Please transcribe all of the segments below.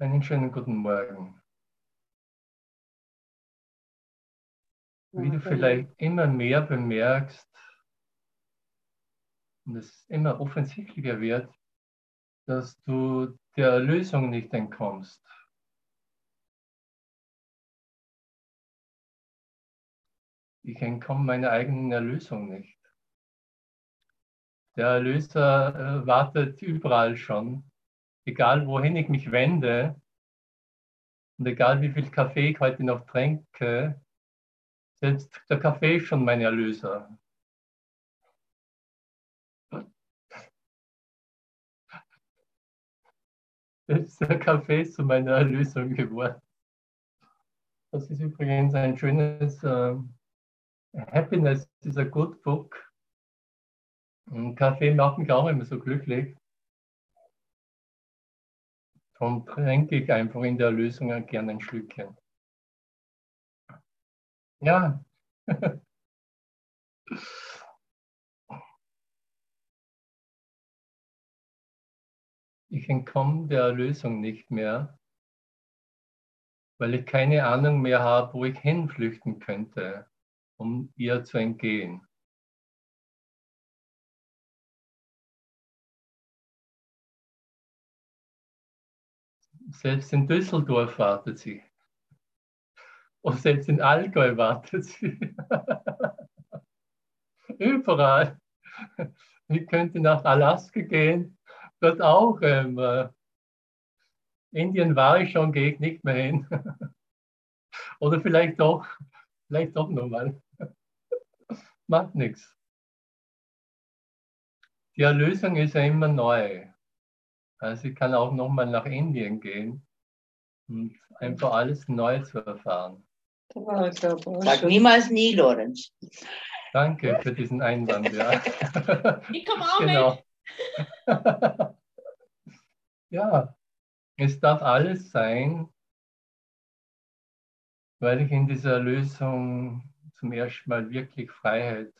Einen schönen guten Morgen. Wie du vielleicht immer mehr bemerkst und es immer offensichtlicher wird, dass du der Erlösung nicht entkommst. Ich entkomme meiner eigenen Erlösung nicht. Der Erlöser äh, wartet überall schon egal wohin ich mich wende und egal wie viel Kaffee ich heute noch trinke, selbst der Kaffee ist schon mein Erlöser. Selbst der Kaffee ist zu meiner Erlösung geworden. Das ist übrigens ein schönes uh, Happiness a good book. Und Kaffee macht mich auch immer so glücklich. Darum trinke ich einfach in der Lösung gerne ein Schlückchen. Ja. Ich entkomme der Erlösung nicht mehr, weil ich keine Ahnung mehr habe, wo ich hinflüchten könnte, um ihr zu entgehen. Selbst in Düsseldorf wartet sie. Und selbst in Allgäu wartet sie. Überall. Ich könnte nach Alaska gehen, dort auch. Ähm, äh, Indien war ich schon, gehe ich nicht mehr hin. Oder vielleicht doch, vielleicht doch nochmal. Macht nichts. Die Erlösung ist ja immer neu. Also ich kann auch nochmal nach Indien gehen und einfach alles neu zu erfahren. Sag niemals nie, Lorenz. Danke für diesen Einwand, ja. Ich komme auch genau. mit. ja, es darf alles sein, weil ich in dieser Lösung zum ersten Mal wirklich Freiheit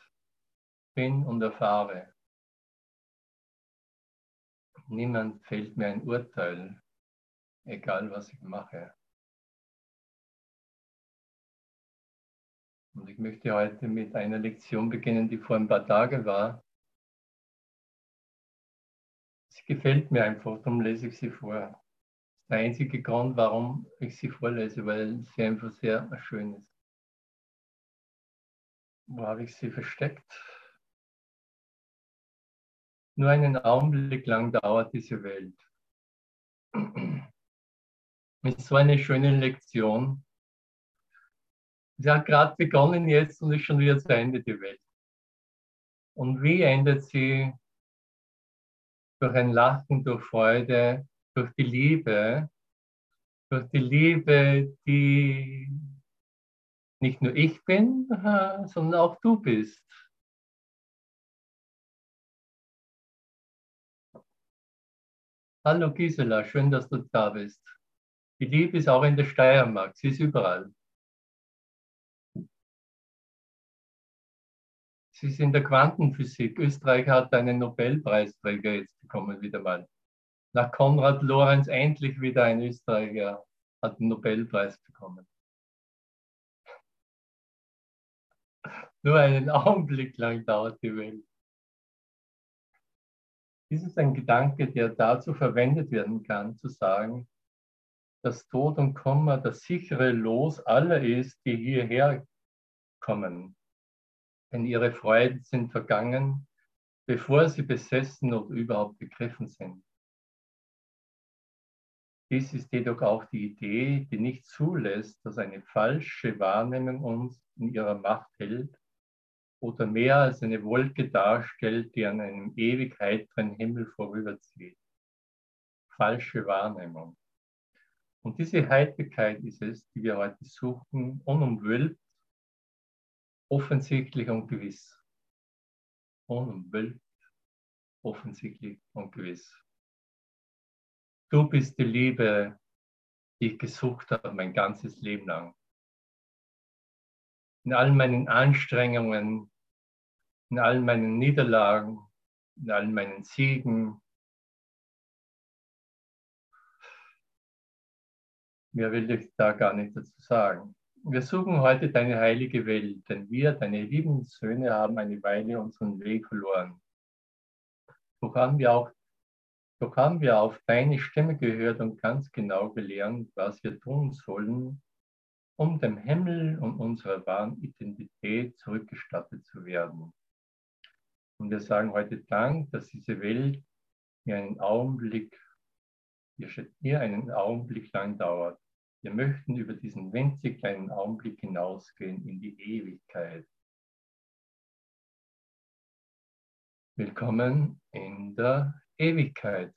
bin und erfahre. Niemand fällt mir ein Urteil, egal was ich mache. Und ich möchte heute mit einer Lektion beginnen, die vor ein paar Tagen war. Sie gefällt mir einfach, darum lese ich sie vor. Das ist der einzige Grund, warum ich sie vorlese, weil sie einfach sehr schön ist. Wo habe ich sie versteckt? Nur einen Augenblick lang dauert diese Welt. Ist so eine schöne Lektion. Sie hat gerade begonnen jetzt und ist schon wieder zu Ende die Welt. Und wie endet sie? Durch ein Lachen, durch Freude, durch die Liebe, durch die Liebe, die nicht nur ich bin, sondern auch du bist. Hallo Gisela, schön, dass du da bist. Die Liebe ist auch in der Steiermark, sie ist überall. Sie ist in der Quantenphysik. Österreich hat einen Nobelpreisträger jetzt bekommen, wieder mal. Nach Konrad Lorenz endlich wieder ein Österreicher hat den Nobelpreis bekommen. Nur einen Augenblick lang dauert die Welt. Dies ist ein Gedanke, der dazu verwendet werden kann, zu sagen, dass Tod und Kummer das sichere Los aller ist, die hierher kommen. Denn ihre Freuden sind vergangen, bevor sie besessen oder überhaupt begriffen sind. Dies ist jedoch auch die Idee, die nicht zulässt, dass eine falsche Wahrnehmung uns in ihrer Macht hält oder mehr als eine Wolke darstellt, die an einem ewig heiteren Himmel vorüberzieht. Falsche Wahrnehmung. Und diese Heiterkeit ist es, die wir heute suchen, unumwölbt, offensichtlich und gewiss. Unumwölbt, offensichtlich und gewiss. Du bist die Liebe, die ich gesucht habe mein ganzes Leben lang in all meinen Anstrengungen, in all meinen Niederlagen, in all meinen Siegen. Mehr will ich da gar nicht dazu sagen. Wir suchen heute deine heilige Welt, denn wir, deine lieben Söhne, haben eine Weile unseren Weg verloren. Doch haben wir auch doch haben wir auf deine Stimme gehört und ganz genau gelernt, was wir tun sollen, um dem Himmel und unserer wahren Identität zurückgestattet zu werden. Und wir sagen heute Dank, dass diese Welt hier einen Augenblick, hier einen Augenblick lang dauert. Wir möchten über diesen winzig kleinen Augenblick hinausgehen in die Ewigkeit. Willkommen in der Ewigkeit.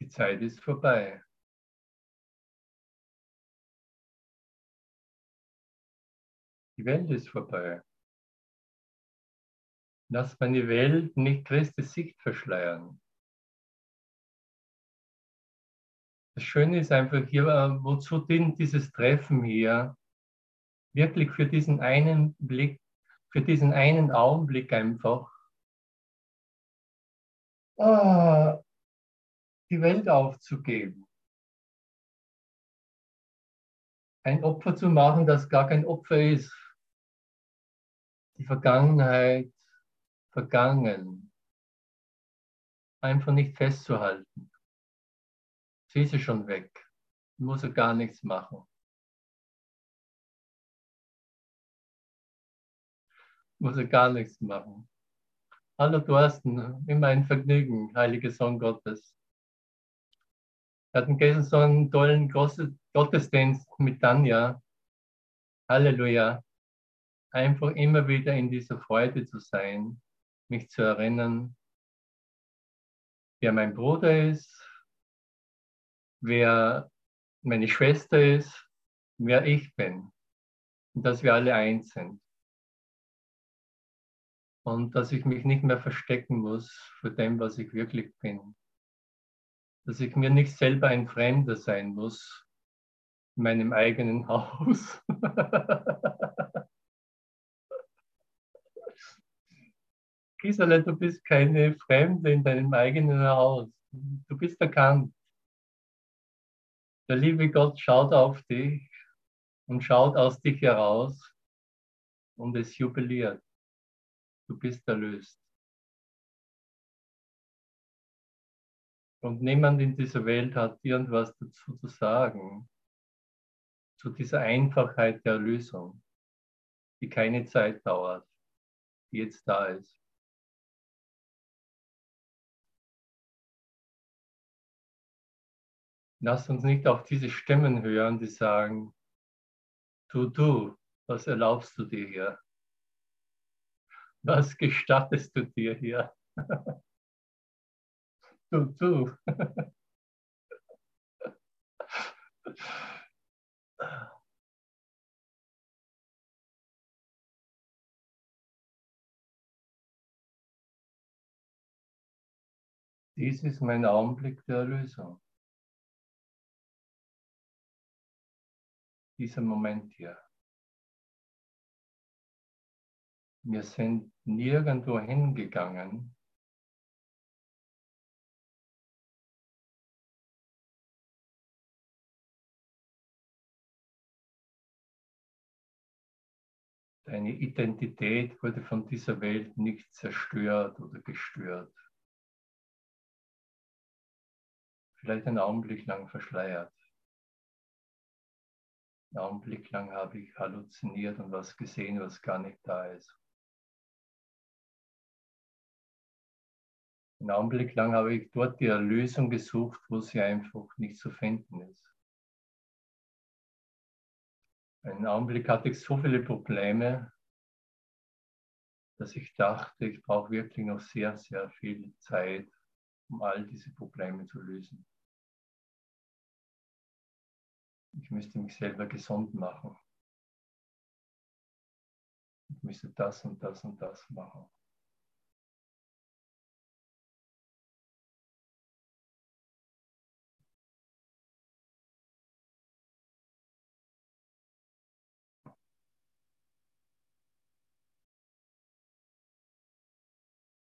Die Zeit ist vorbei. Die Welt ist vorbei. Lass meine Welt nicht Christi Sicht verschleiern. Das Schöne ist einfach hier, äh, wozu dient dieses Treffen hier? Wirklich für diesen einen Blick, für diesen einen Augenblick einfach. Ah, die Welt aufzugeben. Ein Opfer zu machen, das gar kein Opfer ist. Die Vergangenheit vergangen. Einfach nicht festzuhalten. Sie ist schon weg. Muss er gar nichts machen. Muss er gar nichts machen. Hallo Thorsten, immer ein Vergnügen, heiliger Sohn Gottes. Wir hatten gestern so einen tollen Gottesdienst mit Tanja. Halleluja. Einfach immer wieder in dieser Freude zu sein, mich zu erinnern, wer mein Bruder ist, wer meine Schwester ist, wer ich bin. Und dass wir alle eins sind. Und dass ich mich nicht mehr verstecken muss vor dem, was ich wirklich bin. Dass ich mir nicht selber ein Fremder sein muss in meinem eigenen Haus. Gisela, du bist keine Fremde in deinem eigenen Haus. Du bist erkannt. Der liebe Gott schaut auf dich und schaut aus dich heraus und es jubiliert. Du bist erlöst. Und niemand in dieser Welt hat irgendwas dazu zu sagen, zu dieser Einfachheit der Erlösung, die keine Zeit dauert, die jetzt da ist. Lass uns nicht auf diese Stimmen hören, die sagen, du, du, was erlaubst du dir hier? Was gestattest du dir hier? du, du. Dies ist mein Augenblick der Erlösung. Dieser Moment hier. Wir sind nirgendwo hingegangen, Deine Identität wurde von dieser Welt nicht zerstört oder gestört. Vielleicht einen Augenblick lang verschleiert. Einen Augenblick lang habe ich halluziniert und was gesehen, was gar nicht da ist. Einen Augenblick lang habe ich dort die Erlösung gesucht, wo sie einfach nicht zu finden ist. Einen Augenblick hatte ich so viele Probleme, dass ich dachte, ich brauche wirklich noch sehr, sehr viel Zeit, um all diese Probleme zu lösen. Ich müsste mich selber gesund machen. Ich müsste das und das und das machen.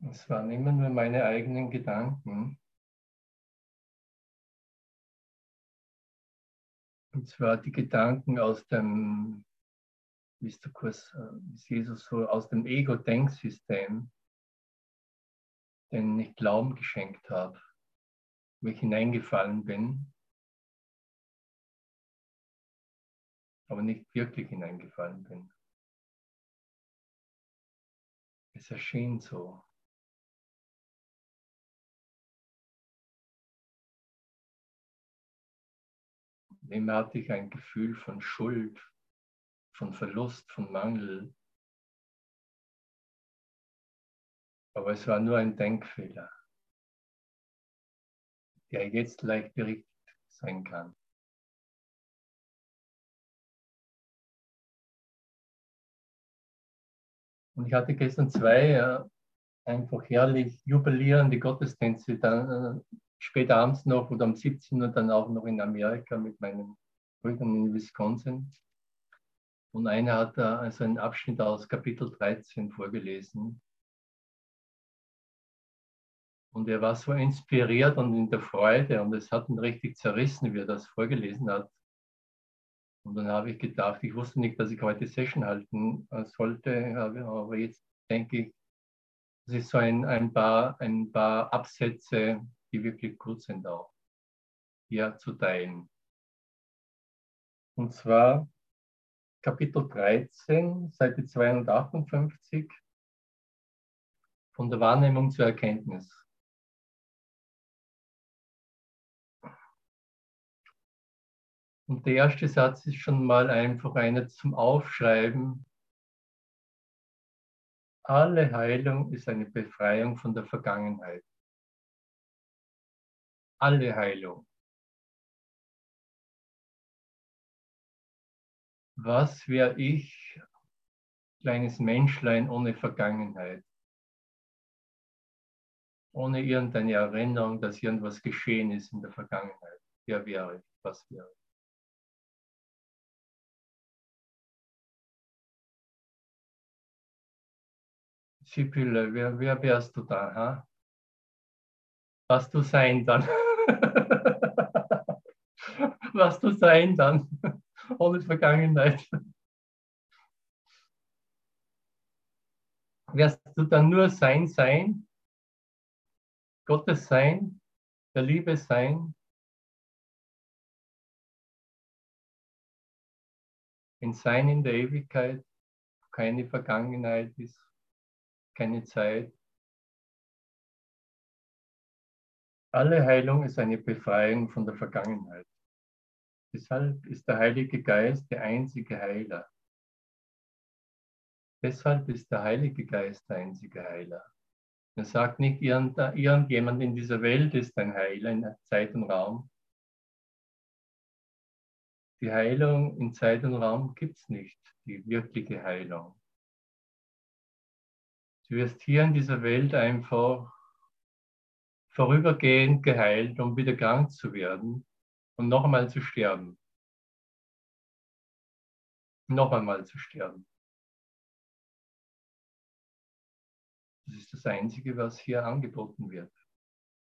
Es waren immer nur meine eigenen Gedanken, Und zwar die Gedanken aus dem, wie ist der Kurs, wie ist Jesus so, aus dem Ego-Denksystem, den ich Glauben geschenkt habe, wo ich hineingefallen bin, aber nicht wirklich hineingefallen bin. Es erschien so. Immer hatte ich ein Gefühl von Schuld, von Verlust, von Mangel. Aber es war nur ein Denkfehler, der jetzt leicht berichtigt sein kann. Und ich hatte gestern zwei äh, einfach herrlich jubilierende Gottesdienste, äh, spät abends noch oder um 17 Uhr dann auch noch in Amerika mit meinen Brüdern in Wisconsin. Und einer hat da also einen Abschnitt aus Kapitel 13 vorgelesen. Und er war so inspiriert und in der Freude und es hat ihn richtig zerrissen, wie er das vorgelesen hat. Und dann habe ich gedacht, ich wusste nicht, dass ich heute Session halten äh, sollte, aber jetzt denke ich, es ist so ein, ein, paar, ein paar Absätze, die wirklich gut sind auch, hier zu teilen. Und zwar Kapitel 13, Seite 258, von der Wahrnehmung zur Erkenntnis. Und der erste Satz ist schon mal einfach einer zum Aufschreiben. Alle Heilung ist eine Befreiung von der Vergangenheit. Alle Heilung. Was wäre ich, kleines Menschlein ohne Vergangenheit? Ohne irgendeine Erinnerung, dass irgendwas geschehen ist in der Vergangenheit. Wer wäre ich? Was wäre ich? Sibylle, wer, wer wärst du da? Ha? Was du sein dann? Was du sein dann? Ohne Vergangenheit. Wärst du dann nur sein Sein? Gottes Sein? Der Liebe Sein? Ein Sein in der Ewigkeit, keine Vergangenheit ist keine Zeit. Alle Heilung ist eine Befreiung von der Vergangenheit. Deshalb ist der Heilige Geist der einzige Heiler. Deshalb ist der Heilige Geist der einzige Heiler. Er sagt nicht, irgendjemand in dieser Welt ist ein Heiler in Zeit und Raum. Die Heilung in Zeit und Raum gibt es nicht, die wirkliche Heilung. Du wirst hier in dieser Welt einfach vorübergehend geheilt, um wieder krank zu werden und noch einmal zu sterben. Noch einmal zu sterben. Das ist das Einzige, was hier angeboten wird.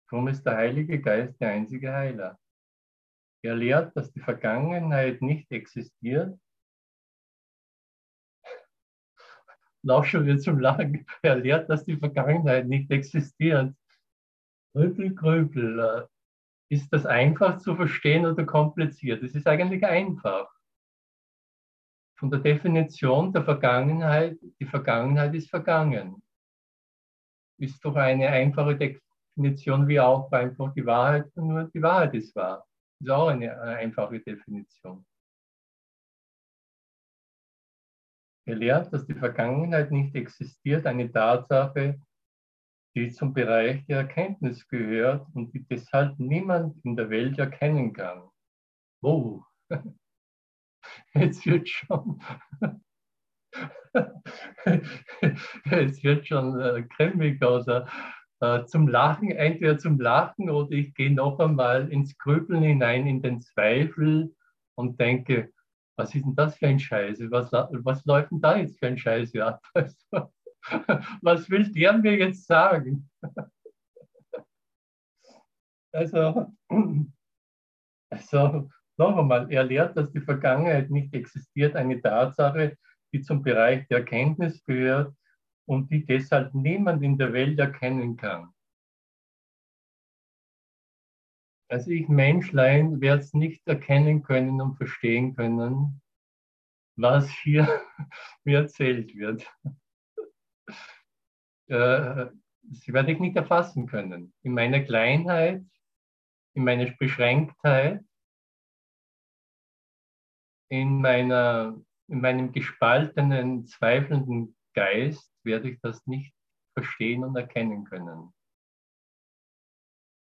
Darum ist der Heilige Geist der einzige Heiler. Er lehrt, dass die Vergangenheit nicht existiert auch schon wieder zum Lachen. Er lehrt, dass die Vergangenheit nicht existiert. Grübel, grübel. Äh, ist das einfach zu verstehen oder kompliziert? Es ist eigentlich einfach. Von der Definition der Vergangenheit, die Vergangenheit ist vergangen. Ist doch eine einfache Definition wie auch einfach die Wahrheit, nur die Wahrheit ist wahr. Ist auch eine einfache Definition. Er lehrt, dass die Vergangenheit nicht existiert, eine Tatsache, die zum Bereich der Erkenntnis gehört und die deshalb niemand in der Welt erkennen kann. Oh, jetzt wird schon, es wird schon äh, oder äh, zum Lachen, entweder zum Lachen oder ich gehe noch einmal ins Grübeln hinein, in den Zweifel und denke, was ist denn das für ein Scheiße? Was, was läuft denn da jetzt für ein Scheiße ab? Also, was will der mir jetzt sagen? Also, also Noch einmal, er lehrt, dass die Vergangenheit nicht existiert, eine Tatsache, die zum Bereich der Erkenntnis gehört und die deshalb niemand in der Welt erkennen kann. Also ich Menschlein werde es nicht erkennen können und verstehen können, was hier mir erzählt wird. Äh, das werde ich nicht erfassen können. In meiner Kleinheit, in meiner Beschränktheit, in, meiner, in meinem gespaltenen, zweifelnden Geist werde ich das nicht verstehen und erkennen können.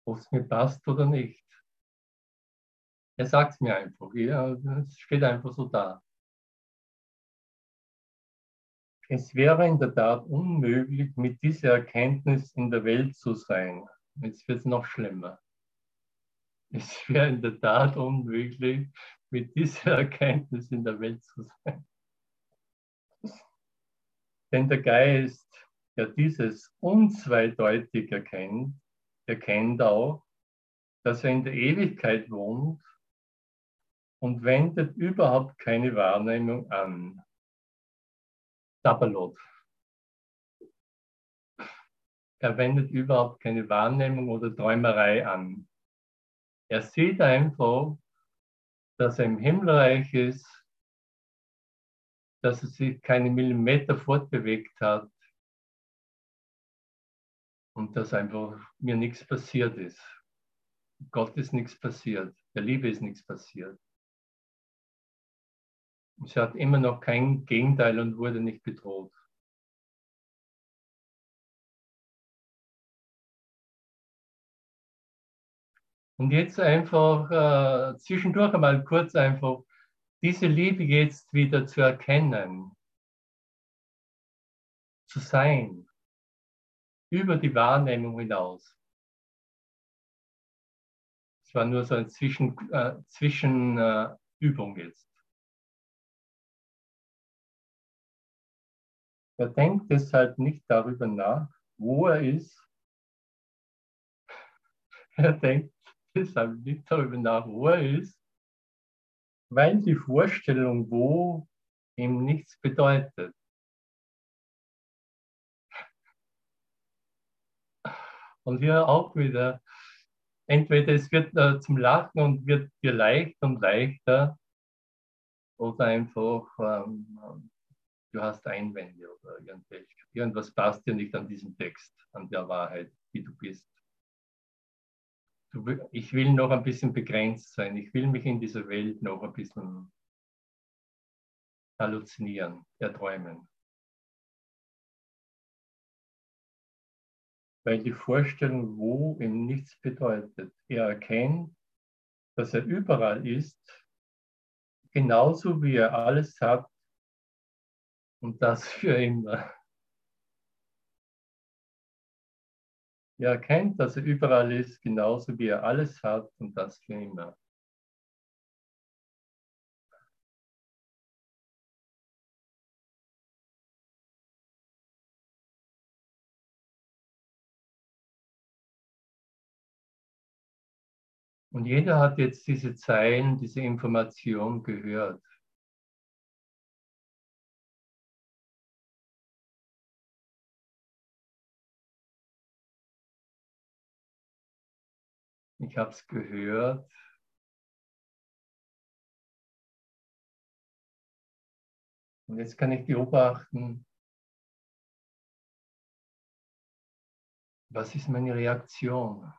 Ob es mir passt oder nicht. Er sagt es mir einfach. Es steht einfach so da. Es wäre in der Tat unmöglich, mit dieser Erkenntnis in der Welt zu sein. Jetzt wird es noch schlimmer. Es wäre in der Tat unmöglich, mit dieser Erkenntnis in der Welt zu sein. Denn der Geist, der dieses unzweideutig erkennt, erkennt auch, dass er in der Ewigkeit wohnt und wendet überhaupt keine Wahrnehmung an. Sabbalot. Er wendet überhaupt keine Wahrnehmung oder Träumerei an. Er sieht einfach, dass er im Himmelreich ist dass er sich keine Millimeter fortbewegt hat und dass einfach mir nichts passiert ist. Gott ist nichts passiert, der Liebe ist nichts passiert. Sie hat immer noch kein Gegenteil und wurde nicht bedroht. Und jetzt einfach äh, zwischendurch einmal kurz einfach diese Liebe jetzt wieder zu erkennen, zu sein, über die Wahrnehmung hinaus. Es war nur so eine Zwischen, äh, Zwischenübung äh, jetzt. Er denkt deshalb nicht darüber nach, wo er ist. Er denkt deshalb nicht darüber nach, wo er ist, weil die Vorstellung wo ihm nichts bedeutet. Und hier auch wieder, entweder es wird äh, zum Lachen und wird dir leicht und leichter, oder einfach, ähm, du hast Einwände oder irgendwas passt dir nicht an diesem Text, an der Wahrheit, wie du bist ich will noch ein bisschen begrenzt sein. Ich will mich in dieser Welt noch ein bisschen halluzinieren, erträumen. Weil die Vorstellung, wo ihm nichts bedeutet. Er erkennt, dass er überall ist, genauso wie er alles hat und das für immer. Er erkennt, dass er überall ist, genauso wie er alles hat und das für immer. Und jeder hat jetzt diese Zeilen, diese Information gehört. Ich habe es gehört. Und jetzt kann ich beobachten, was ist meine Reaktion?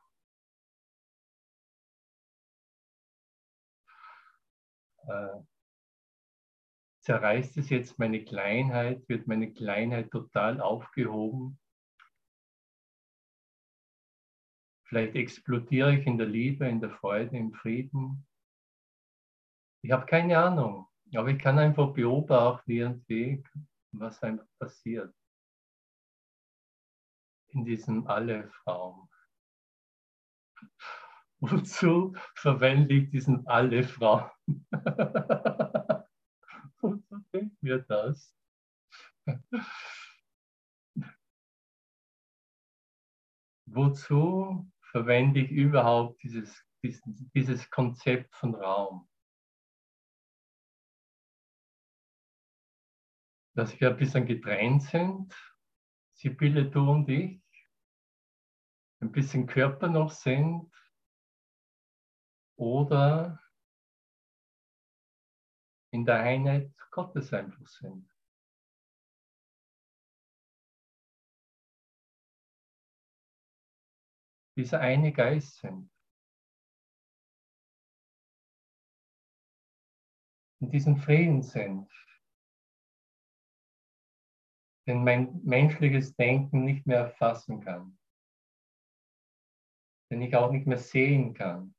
Äh, zerreißt es jetzt meine Kleinheit? Wird meine Kleinheit total aufgehoben? Vielleicht explodiere ich in der Liebe, in der Freude, im Frieden. Ich habe keine Ahnung, aber ich kann einfach beobachten irgendwie, was einfach passiert in diesem Aleph-Raum. Wozu verwende ich diesen Aleph-Raum? Wozu denkt mir das? Wozu verwende ich überhaupt dieses, diesen, dieses Konzept von Raum? Dass wir ein bisschen getrennt sind, Sibylle, du und ich, ein bisschen Körper noch sind oder in der Einheit Gottes einfach sind. Dieser eine Geist sind. In diesem Frieden sind, den mein menschliches Denken nicht mehr erfassen kann, den ich auch nicht mehr sehen kann.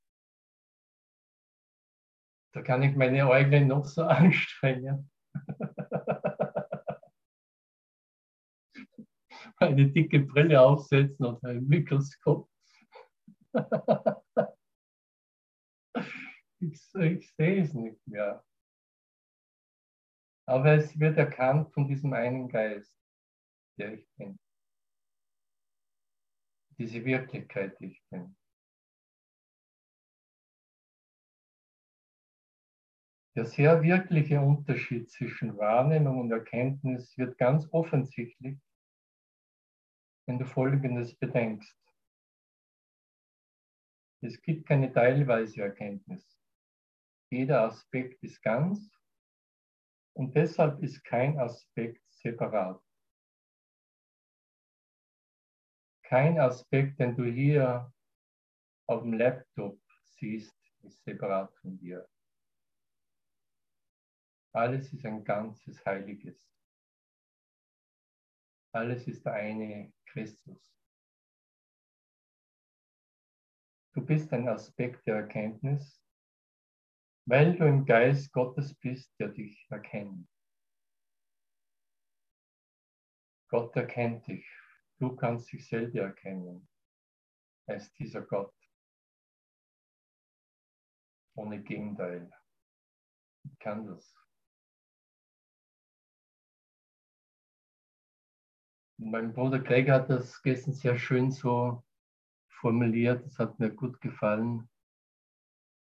Da kann ich meine Äuglein noch so anstrengen. Eine dicke Brille aufsetzen oder ein Mikroskop. Ich, ich sehe es nicht mehr. Aber es wird erkannt von diesem einen Geist, der ich bin. Diese Wirklichkeit, die ich bin. Der sehr wirkliche Unterschied zwischen Wahrnehmung und Erkenntnis wird ganz offensichtlich, wenn du Folgendes bedenkst. Es gibt keine teilweise Erkenntnis. Jeder Aspekt ist ganz und deshalb ist kein Aspekt separat. Kein Aspekt, den du hier auf dem Laptop siehst, ist separat von dir. Alles ist ein ganzes Heiliges. Alles ist der eine Christus. Du bist ein Aspekt der Erkenntnis, weil du im Geist Gottes bist, der dich erkennt. Gott erkennt dich. Du kannst dich selber erkennen. Er ist dieser Gott. Ohne Gegenteil. Ich kann das. Mein Bruder Greg hat das gestern sehr schön so formuliert, das hat mir gut gefallen.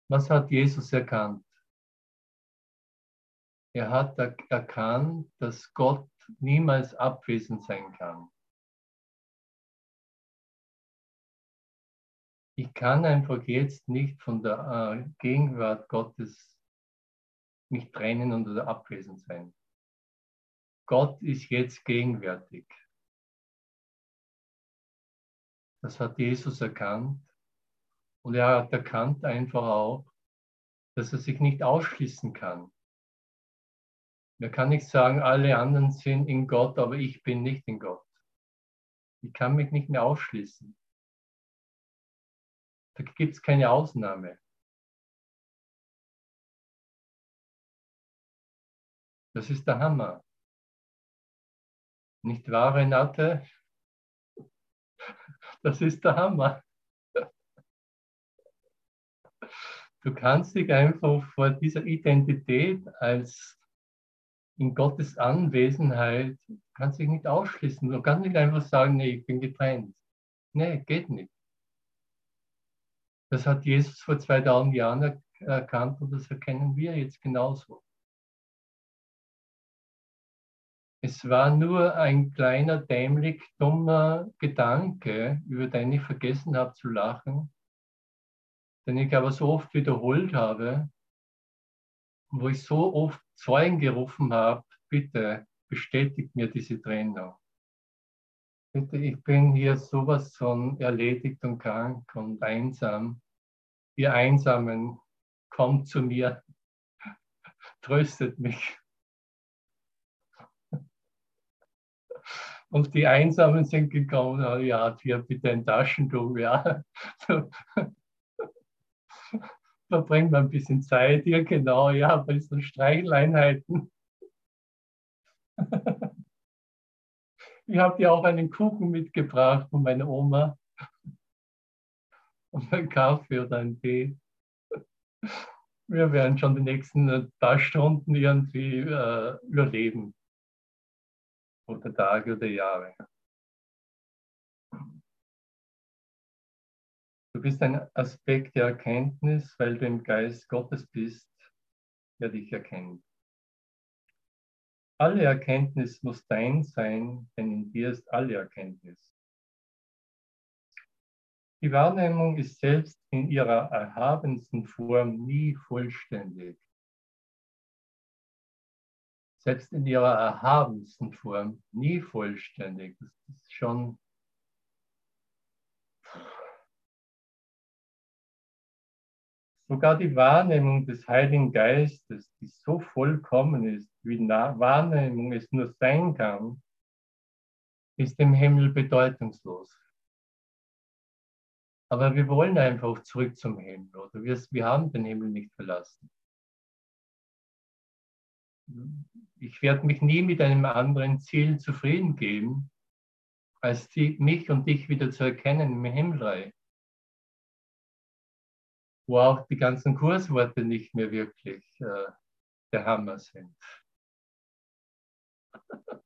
Was hat Jesus erkannt? Er hat erkannt, dass Gott niemals abwesend sein kann. Ich kann einfach jetzt nicht von der äh, Gegenwart Gottes mich trennen und oder abwesend sein. Gott ist jetzt gegenwärtig. Das hat Jesus erkannt. Und er hat erkannt einfach auch, dass er sich nicht ausschließen kann. Er kann nicht sagen, alle anderen sind in Gott, aber ich bin nicht in Gott. Ich kann mich nicht mehr ausschließen. Da gibt es keine Ausnahme. Das ist der Hammer. Nicht wahr, Renate? Das ist der Hammer. Du kannst dich einfach vor dieser Identität als in Gottes Anwesenheit, kannst dich nicht ausschließen. Du kannst nicht einfach sagen, nee, ich bin getrennt. Nee, geht nicht. Das hat Jesus vor 2000 Jahren erkannt und das erkennen wir jetzt genauso. Es war nur ein kleiner, dämlich, dummer Gedanke, über den ich vergessen habe zu lachen, den ich aber so oft wiederholt habe, wo ich so oft Zeugen gerufen habe, bitte bestätigt mir diese Trennung. Bitte, ich bin hier sowas von erledigt und krank und einsam. Ihr Einsamen, kommt zu mir, tröstet mich. Und die Einsamen sind gekommen, oh ja, hier bitte ein Taschentuch, ja. Verbringt man ein bisschen Zeit, ja genau, ja, bei diesen Streicheleinheiten. Ich habe dir auch einen Kuchen mitgebracht von meiner Oma. Und einen Kaffee oder einen Tee. Wir werden schon die nächsten paar Stunden irgendwie äh, überleben oder Tage oder Jahre. Du bist ein Aspekt der Erkenntnis, weil du im Geist Gottes bist, der dich erkennt. Alle Erkenntnis muss dein sein, denn in dir ist alle Erkenntnis. Die Wahrnehmung ist selbst in ihrer erhabensten Form nie vollständig. Selbst in ihrer erhabensten Form nie vollständig. Das ist schon Sogar die Wahrnehmung des Heiligen Geistes, die so vollkommen ist, wie Wahrnehmung es nur sein kann, ist im Himmel bedeutungslos. Aber wir wollen einfach zurück zum Himmel oder wir, wir haben den Himmel nicht verlassen. Ich werde mich nie mit einem anderen Ziel zufrieden geben, als die, mich und dich wieder zu erkennen im Himmelreich wo auch die ganzen Kursworte nicht mehr wirklich äh, der Hammer sind.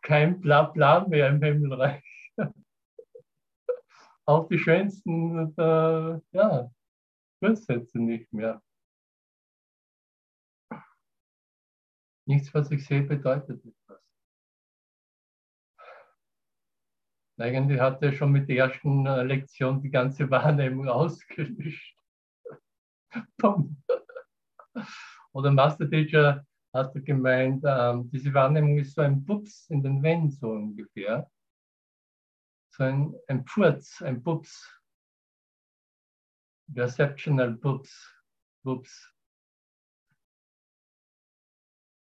Kein Blabla mehr im Himmelreich. auch die schönsten äh, ja, Kurssätze nicht mehr. Nichts, was ich sehe, bedeutet etwas. Eigentlich hat er schon mit der ersten äh, Lektion die ganze Wahrnehmung ausgelöscht. Oder Master Teacher hat er gemeint, ähm, diese Wahrnehmung ist so ein Pups in den Wänden so ungefähr. So ein, ein Pfurz, ein Pups. Perceptional Pups. Pups.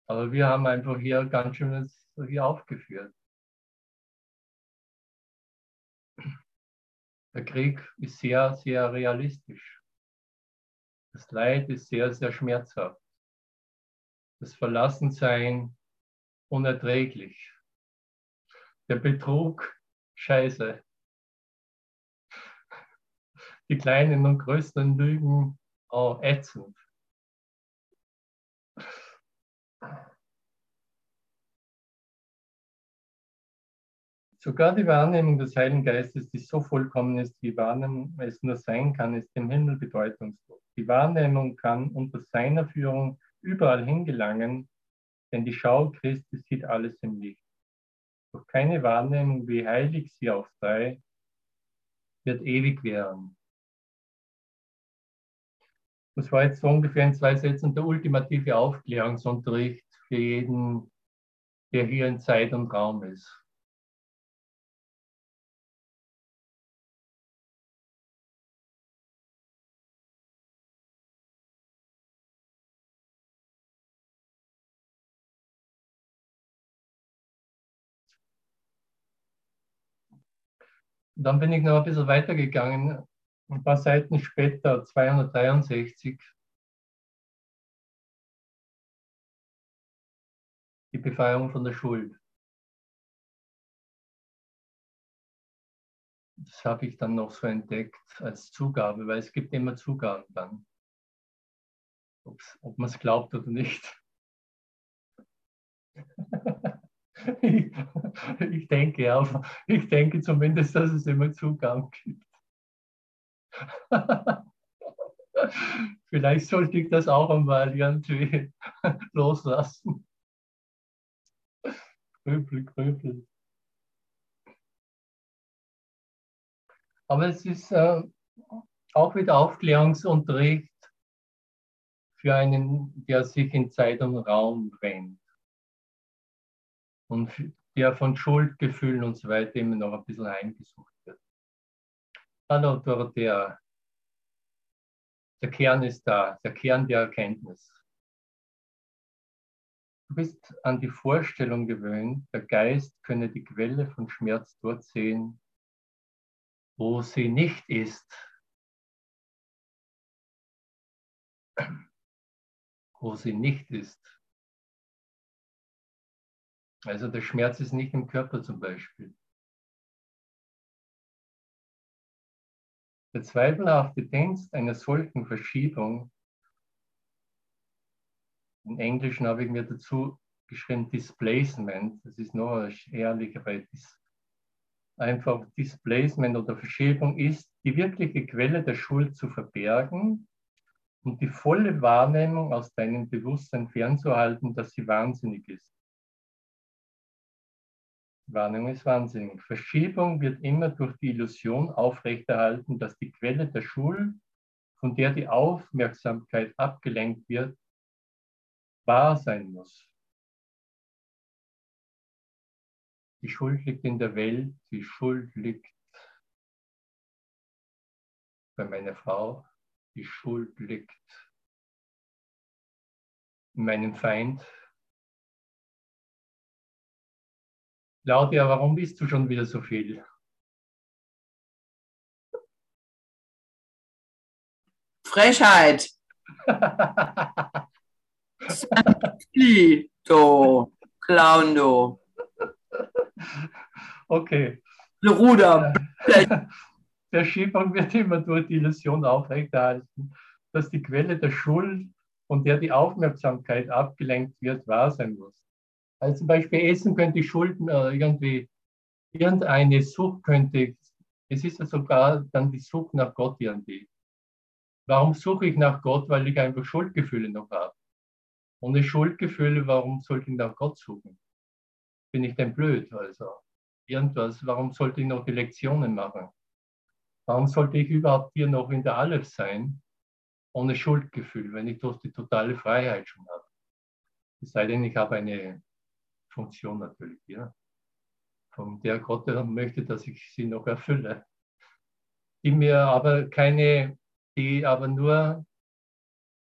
Aber wir haben einfach hier ganz schön hier aufgeführt. Der Krieg ist sehr, sehr realistisch. Das Leid ist sehr, sehr schmerzhaft. Das Verlassensein unerträglich. Der Betrug scheiße. Die kleinen und größten Lügen oh, ätzend. Sogar die Wahrnehmung des Heiligen Geistes, die so vollkommen ist, wie Wahrnehmung es nur sein kann, ist dem Himmel bedeutungslos. Die Wahrnehmung kann unter seiner Führung überall hingelangen, denn die Schau Christi sieht alles im Licht. Doch keine Wahrnehmung, wie heilig sie auch sei, wird ewig werden. Das war jetzt so ungefähr in zwei Sätzen der ultimative Aufklärungsunterricht für jeden, der hier in Zeit und Raum ist. Dann bin ich noch ein bisschen weitergegangen, ein paar Seiten später, 263. Die Befreiung von der Schuld. Das habe ich dann noch so entdeckt als Zugabe, weil es gibt immer Zugaben dann. ob man es glaubt oder nicht. Ich, ich denke ja, ich denke zumindest, dass es immer Zugang gibt. Vielleicht sollte ich das auch einmal irgendwie loslassen. Kröpel, Kröpel. Aber es ist äh, auch wieder Aufklärungsunterricht für einen, der sich in Zeit und Raum rennt und der von Schuldgefühlen und so weiter immer noch ein bisschen eingesucht wird. Hallo Dorothea, der Kern ist da, der Kern der Erkenntnis. Du bist an die Vorstellung gewöhnt, der Geist könne die Quelle von Schmerz dort sehen, wo sie nicht ist. Wo sie nicht ist. Also der Schmerz ist nicht im Körper zum Beispiel. Der zweifelhafte Dienst einer solchen Verschiebung, im Englischen habe ich mir dazu geschrieben Displacement, das ist noch ehrlicher, weil einfach Displacement oder Verschiebung ist, die wirkliche Quelle der Schuld zu verbergen und die volle Wahrnehmung aus deinem Bewusstsein fernzuhalten, dass sie wahnsinnig ist. Wahrnehmung ist wahnsinnig. Verschiebung wird immer durch die Illusion aufrechterhalten, dass die Quelle der Schuld, von der die Aufmerksamkeit abgelenkt wird, wahr sein muss. Die Schuld liegt in der Welt, die Schuld liegt bei meiner Frau, die Schuld liegt in meinem Feind. Claudia, warum bist du schon wieder so viel? Frechheit. du Clown, du. Okay. Ruder. Der Schiebung wird immer durch die Illusion aufrechterhalten, dass die Quelle der Schuld, von der die Aufmerksamkeit abgelenkt wird, wahr sein muss. Also zum Beispiel Essen könnte Schuld äh, irgendwie, irgendeine Sucht könnte, es ist ja sogar dann die Sucht nach Gott irgendwie. Warum suche ich nach Gott? Weil ich einfach Schuldgefühle noch habe. Ohne Schuldgefühle, warum sollte ich nach Gott suchen? Bin ich denn blöd? Also irgendwas, warum sollte ich noch die Lektionen machen? Warum sollte ich überhaupt hier noch in der Aleph sein, ohne Schuldgefühl, wenn ich doch die totale Freiheit schon habe? Es sei denn, ich habe eine Funktion natürlich, ja, von der Gott möchte, dass ich sie noch erfülle, die mir aber keine, die aber nur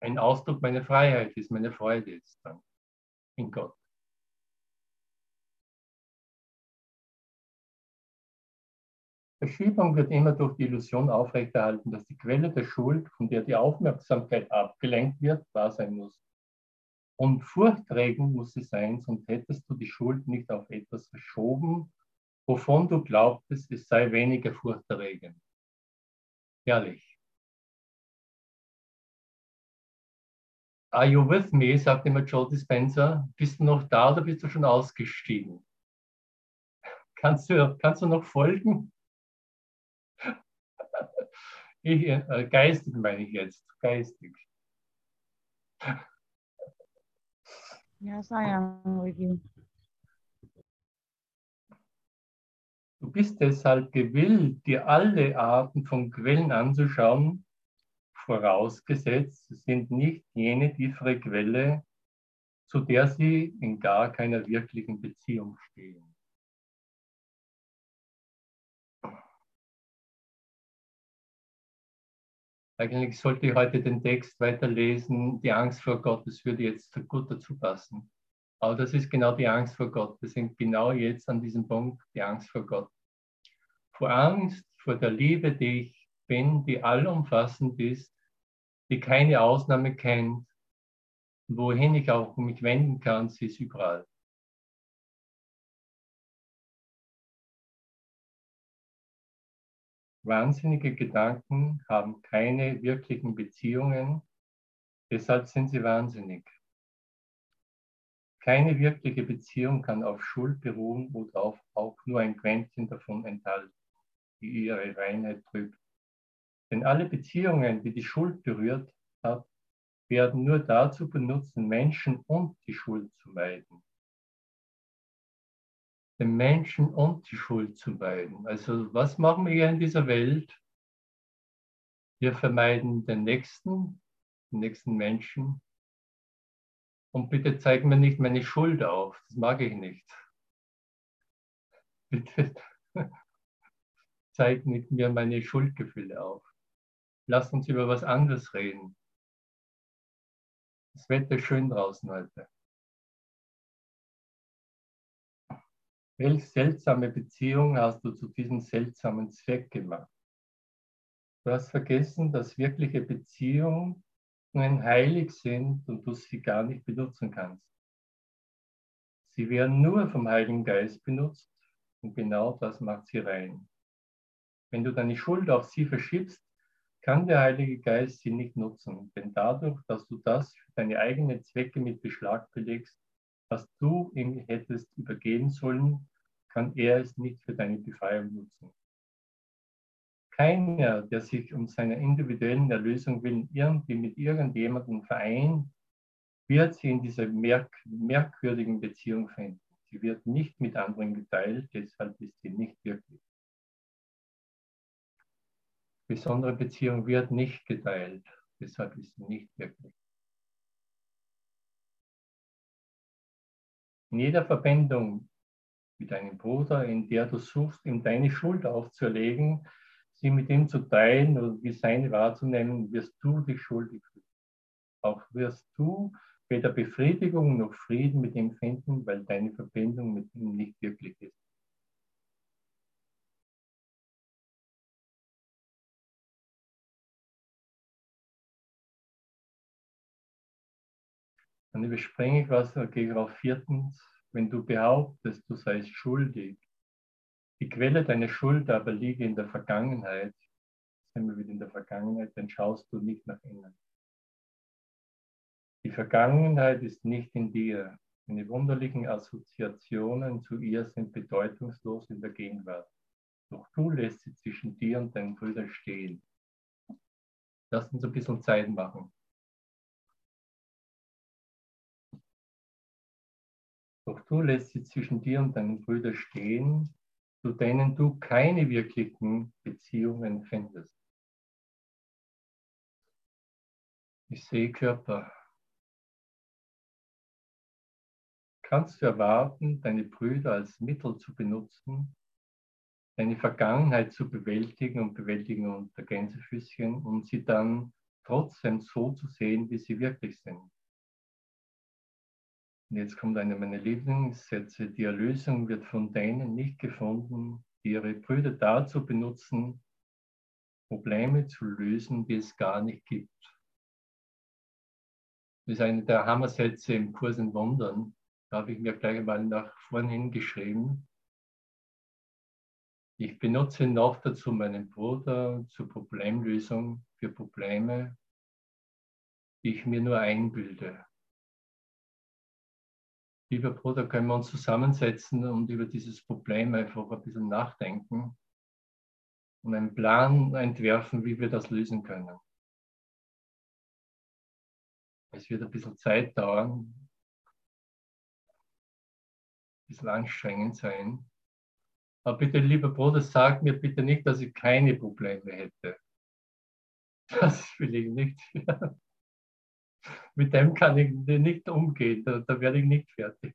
ein Ausdruck meiner Freiheit ist, meine Freude ist dann in Gott. Verschiebung wird immer durch die Illusion aufrechterhalten, dass die Quelle der Schuld, von der die Aufmerksamkeit abgelenkt wird, wahr sein muss. Und furchterregend muss sie sein, sonst hättest du die Schuld nicht auf etwas verschoben, wovon du glaubtest, es sei weniger furchterregend. Ehrlich. Are you with me? sagt immer Joe Dispenza. Bist du noch da oder bist du schon ausgestiegen? Kannst du, kannst du noch folgen? Ich, äh, geistig meine ich jetzt, geistig. Yes, I am with you. Du bist deshalb gewillt, dir alle Arten von Quellen anzuschauen, vorausgesetzt, es sind nicht jene tiefere Quelle, zu der sie in gar keiner wirklichen Beziehung stehen. Eigentlich sollte ich heute den Text weiterlesen. Die Angst vor Gott, das würde jetzt gut dazu passen. Aber das ist genau die Angst vor Gott. Wir sind genau jetzt an diesem Punkt, die Angst vor Gott. Vor Angst, vor der Liebe, die ich bin, die allumfassend ist, die keine Ausnahme kennt, wohin ich auch mich wenden kann, sie ist überall. Wahnsinnige Gedanken haben keine wirklichen Beziehungen, deshalb sind sie wahnsinnig. Keine wirkliche Beziehung kann auf Schuld beruhen oder auf auch nur ein Quäntchen davon enthalten, die ihre Reinheit trübt. Denn alle Beziehungen, die die Schuld berührt hat, werden nur dazu benutzt, Menschen und die Schuld zu meiden den Menschen und die Schuld zu meiden. Also was machen wir hier in dieser Welt? Wir vermeiden den Nächsten, den nächsten Menschen. Und bitte zeig mir nicht meine Schuld auf. Das mag ich nicht. Bitte zeig nicht mir meine Schuldgefühle auf. Lass uns über was anderes reden. Das Wetter ist schön draußen heute. Welche seltsame Beziehung hast du zu diesem seltsamen Zweck gemacht? Du hast vergessen, dass wirkliche Beziehungen heilig sind und du sie gar nicht benutzen kannst. Sie werden nur vom Heiligen Geist benutzt und genau das macht sie rein. Wenn du deine Schuld auf sie verschiebst, kann der Heilige Geist sie nicht nutzen, denn dadurch, dass du das für deine eigenen Zwecke mit Beschlag belegst, was du ihm hättest übergeben sollen, kann er es nicht für deine Befreiung nutzen. Keiner, der sich um seine individuellen Erlösung willen irgendwie mit irgendjemandem vereint, wird sie in dieser merk merkwürdigen Beziehung finden. Sie wird nicht mit anderen geteilt, deshalb ist sie nicht wirklich. Besondere Beziehung wird nicht geteilt, deshalb ist sie nicht wirklich. In jeder Verbindung mit deinem Bruder, in der du suchst, ihm deine Schuld aufzuerlegen, sie mit ihm zu teilen oder wie seine wahrzunehmen, wirst du dich schuldig fühlen. Auch wirst du weder Befriedigung noch Frieden mit ihm finden, weil deine Verbindung mit ihm nicht wirklich ist. Dann überspringe ich was, gehe auf viertens. Wenn du behauptest, du seist schuldig, die Quelle deiner Schuld aber liege in der Vergangenheit, sind wir wieder in der Vergangenheit, dann schaust du nicht nach innen. Die Vergangenheit ist nicht in dir. Deine wunderlichen Assoziationen zu ihr sind bedeutungslos in der Gegenwart. Doch du lässt sie zwischen dir und deinen Brüdern stehen. Lass uns ein bisschen Zeit machen. Doch du lässt sie zwischen dir und deinen Brüdern stehen, zu denen du keine wirklichen Beziehungen findest. Ich sehe Körper. Kannst du erwarten, deine Brüder als Mittel zu benutzen, deine Vergangenheit zu bewältigen und bewältigen unter Gänsefüßchen und sie dann trotzdem so zu sehen, wie sie wirklich sind? Und jetzt kommt einer meiner Lieblingssätze. Die Erlösung wird von denen nicht gefunden, die ihre Brüder dazu benutzen, Probleme zu lösen, die es gar nicht gibt. Das ist einer der Hammersätze im Kurs in Wundern. Da habe ich mir gleich einmal nach vorn hingeschrieben. Ich benutze noch dazu meinen Bruder zur Problemlösung für Probleme, die ich mir nur einbilde lieber Bruder, können wir uns zusammensetzen und über dieses Problem einfach ein bisschen nachdenken und einen Plan entwerfen, wie wir das lösen können. Es wird ein bisschen Zeit dauern, ein bisschen anstrengend sein. Aber bitte, lieber Bruder, sag mir bitte nicht, dass ich keine Probleme hätte. Das will ich nicht. Mit dem kann ich nicht umgehen, da, da werde ich nicht fertig.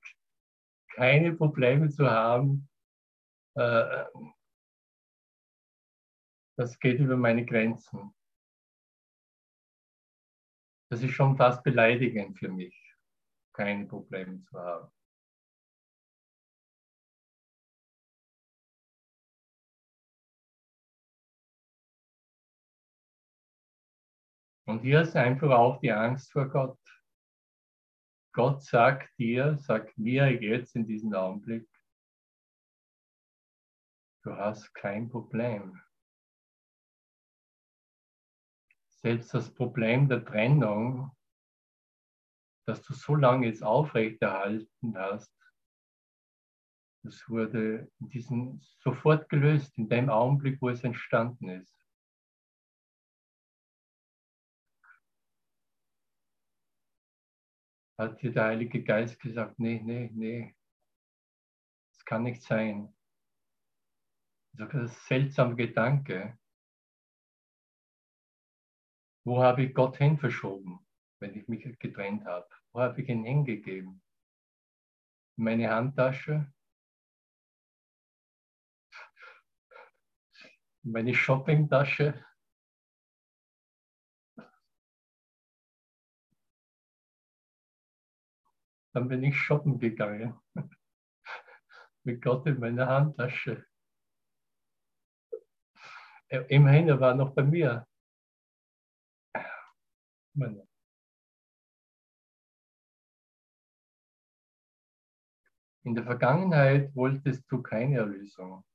Keine Probleme zu haben, äh, das geht über meine Grenzen. Das ist schon fast beleidigend für mich, keine Probleme zu haben. Und hier ist einfach auch die Angst vor Gott. Gott sagt dir, sagt mir jetzt in diesem Augenblick, du hast kein Problem. Selbst das Problem der Trennung, das du so lange jetzt aufrechterhalten hast, das wurde in diesem sofort gelöst, in dem Augenblick, wo es entstanden ist. Hat dir der Heilige Geist gesagt, nee, nee, nee, das kann nicht sein. Das ist ein seltsamer Gedanke. Wo habe ich Gott hin verschoben, wenn ich mich getrennt habe? Wo habe ich ihn hingegeben? In meine Handtasche? In meine Shoppingtasche? Dann bin ich shoppen gegangen. Mit Gott in meiner Handtasche. Immerhin, er war noch bei mir. In der Vergangenheit wolltest du keine Erlösung.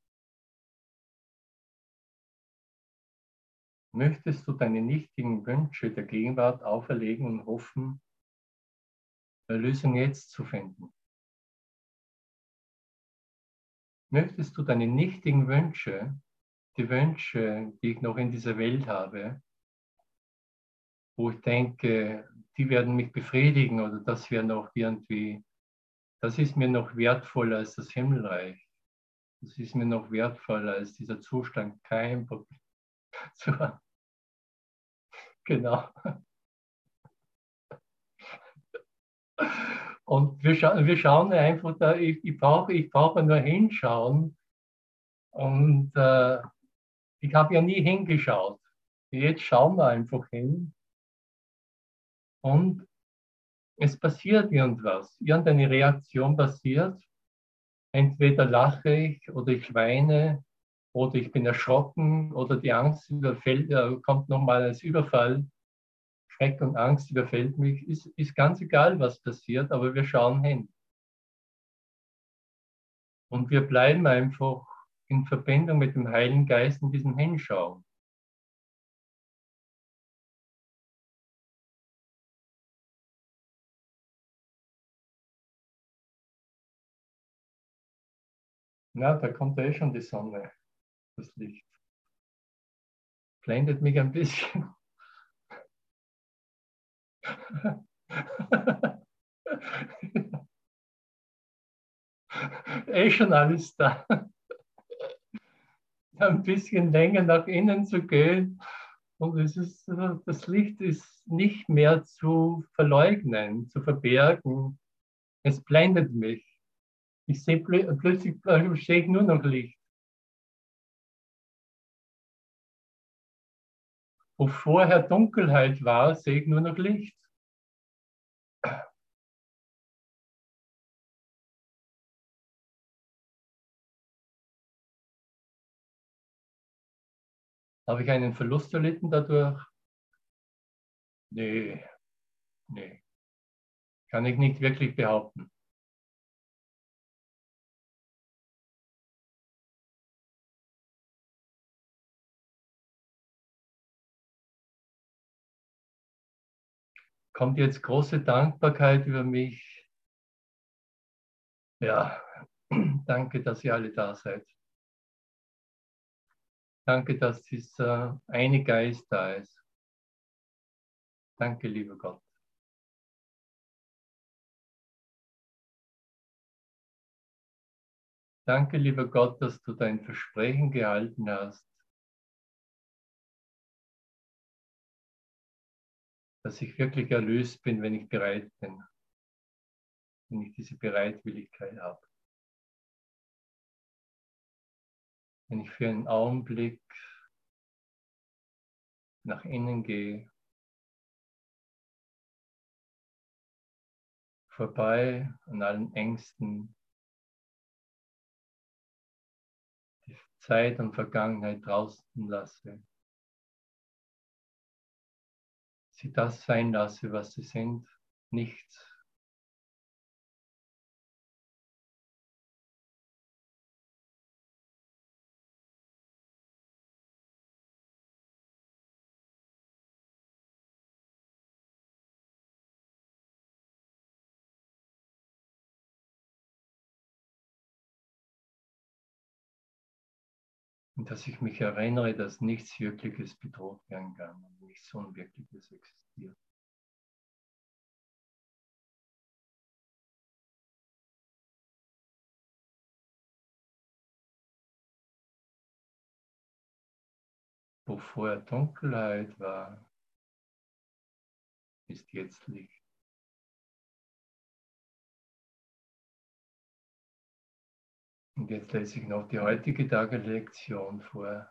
Möchtest du deine nichtigen Wünsche der Gegenwart auferlegen und hoffen, Lösung jetzt zu finden. Möchtest du deine nichtigen Wünsche die Wünsche, die ich noch in dieser Welt habe, wo ich denke, die werden mich befriedigen oder das wäre noch irgendwie, das ist mir noch wertvoller als das Himmelreich. Das ist mir noch wertvoller als dieser Zustand, kein Problem zu haben. Genau. Und wir, scha wir schauen einfach da, ich, ich brauche ich brauch nur hinschauen. Und äh, ich habe ja nie hingeschaut. Jetzt schauen wir einfach hin. Und es passiert irgendwas. Irgendeine Reaktion passiert. Entweder lache ich oder ich weine oder ich bin erschrocken oder die Angst überfällt, äh, kommt nochmal als Überfall. Schreck und Angst überfällt mich. Ist, ist ganz egal, was passiert, aber wir schauen hin. Und wir bleiben einfach in Verbindung mit dem Heiligen Geist in diesem Hinschauen. Na, da kommt ja eh schon die Sonne, das Licht. Blendet mich ein bisschen. eh schon alles da. Ein bisschen länger nach innen zu gehen und es ist, das Licht ist nicht mehr zu verleugnen, zu verbergen. Es blendet mich. Ich sehe plötzlich sehe ich nur noch Licht. Wo vorher Dunkelheit war, sehe ich nur noch Licht. Habe ich einen Verlust erlitten dadurch? Nee, nee. Kann ich nicht wirklich behaupten. Kommt jetzt große Dankbarkeit über mich? Ja, danke, dass ihr alle da seid. Danke, dass dieser eine Geist da ist. Danke, lieber Gott. Danke, lieber Gott, dass du dein Versprechen gehalten hast, dass ich wirklich erlöst bin, wenn ich bereit bin, wenn ich diese Bereitwilligkeit habe. wenn ich für einen Augenblick nach innen gehe, vorbei an allen Ängsten, die Zeit und Vergangenheit draußen lasse, sie das sein lasse, was sie sind, nichts dass ich mich erinnere, dass nichts Wirkliches bedroht werden kann und nichts Unwirkliches existiert. Wo vorher Dunkelheit war, ist jetzt Licht. Und jetzt lese ich noch die heutige Tagelektion vor.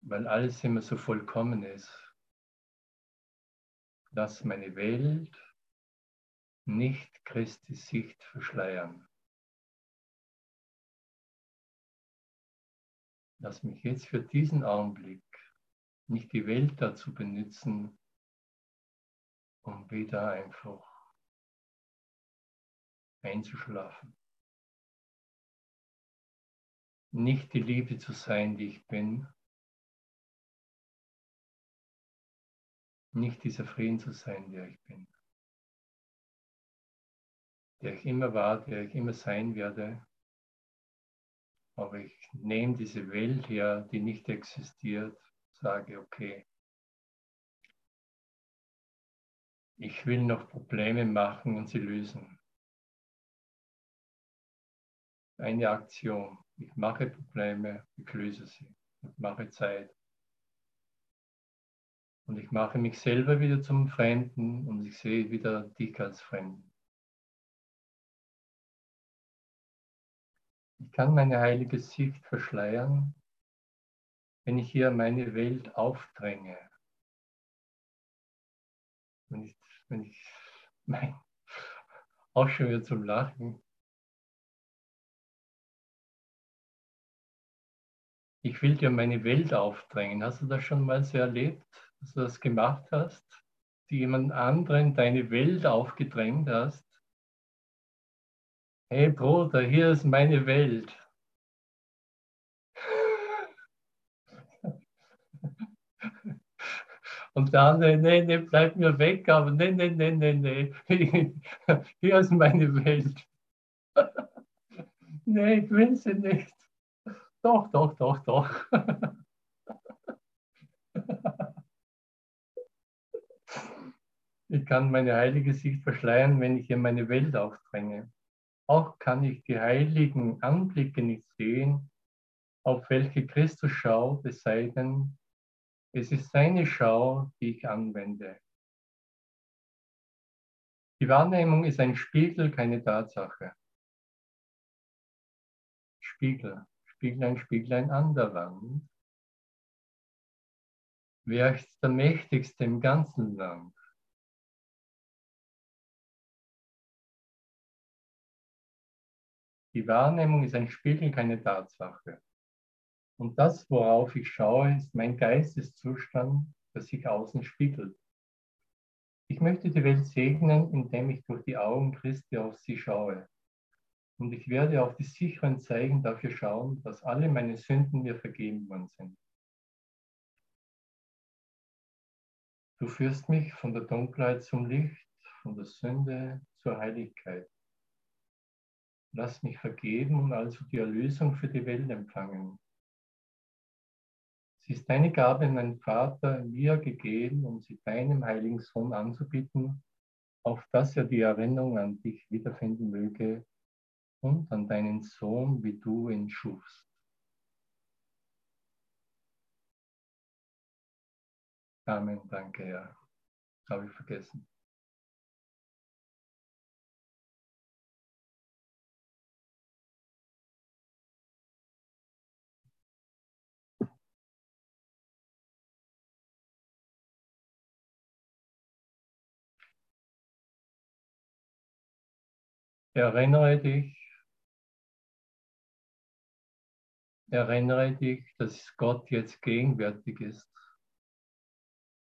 Weil alles immer so vollkommen ist. Lass meine Welt nicht Christi Sicht verschleiern. Lass mich jetzt für diesen Augenblick nicht die Welt dazu benutzen, um wieder einfach einzuschlafen. Nicht die Liebe zu sein, die ich bin. Nicht dieser Frieden zu sein, der ich bin. der ich immer war, der ich immer sein werde. Aber ich nehme diese Welt her, die nicht existiert, sage, okay, ich will noch Probleme machen und sie lösen. Eine Aktion. Ich mache Probleme, ich löse sie. Ich mache Zeit. Und ich mache mich selber wieder zum Fremden und ich sehe wieder dich als Fremden. Ich kann meine heilige Sicht verschleiern, wenn ich hier meine Welt aufdränge. Wenn ich, wenn ich mein, auch schon wieder zum Lachen. Ich will dir meine Welt aufdrängen. Hast du das schon mal so erlebt, dass du das gemacht hast? Die jemand anderen deine Welt aufgedrängt hast? Hey Bruder, hier ist meine Welt. Und der andere, nee, nee, bleib mir weg, aber nee, nee, nee, nee, nee, hier ist meine Welt. nee, ich will sie nicht. Doch, doch, doch, doch. ich kann meine heilige Sicht verschleiern, wenn ich ihr meine Welt aufdränge. Auch kann ich die heiligen Anblicke nicht sehen, auf welche Christus schaut, es sei denn, es ist seine Schau, die ich anwende. Die Wahrnehmung ist ein Spiegel, keine Tatsache. Spiegel, Spieglein, Spieglein an der Wand. Wer ist der Mächtigste im ganzen Land? Die Wahrnehmung ist ein Spiegel, keine Tatsache. Und das, worauf ich schaue, ist mein Geisteszustand, der sich außen spiegelt. Ich möchte die Welt segnen, indem ich durch die Augen Christi auf sie schaue. Und ich werde auf die sicheren Zeichen dafür schauen, dass alle meine Sünden mir vergeben worden sind. Du führst mich von der Dunkelheit zum Licht, von der Sünde zur Heiligkeit. Lass mich vergeben und also die Erlösung für die Welt empfangen. Ist deine Gabe, mein Vater, mir gegeben, um sie deinem heiligen Sohn anzubieten, auf dass er die Erinnerung an dich wiederfinden möge und an deinen Sohn, wie du ihn schufst. Amen, danke, ja. Habe ich vergessen. Erinnere dich, erinnere dich, dass Gott jetzt gegenwärtig ist.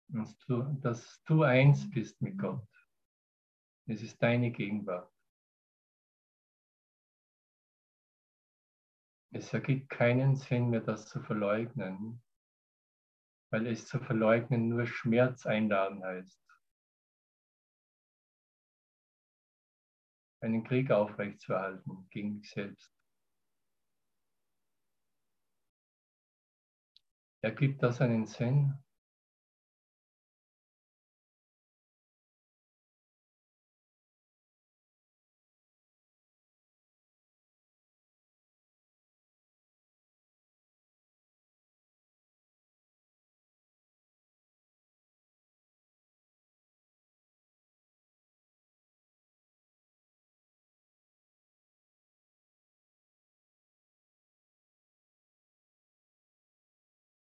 Dass du, dass du eins bist mit Gott. Es ist deine Gegenwart. Es ergibt keinen Sinn mehr, das zu verleugnen, weil es zu verleugnen nur Schmerz einladen heißt. Einen Krieg aufrechtzuerhalten gegen dich selbst. Ergibt das einen Sinn?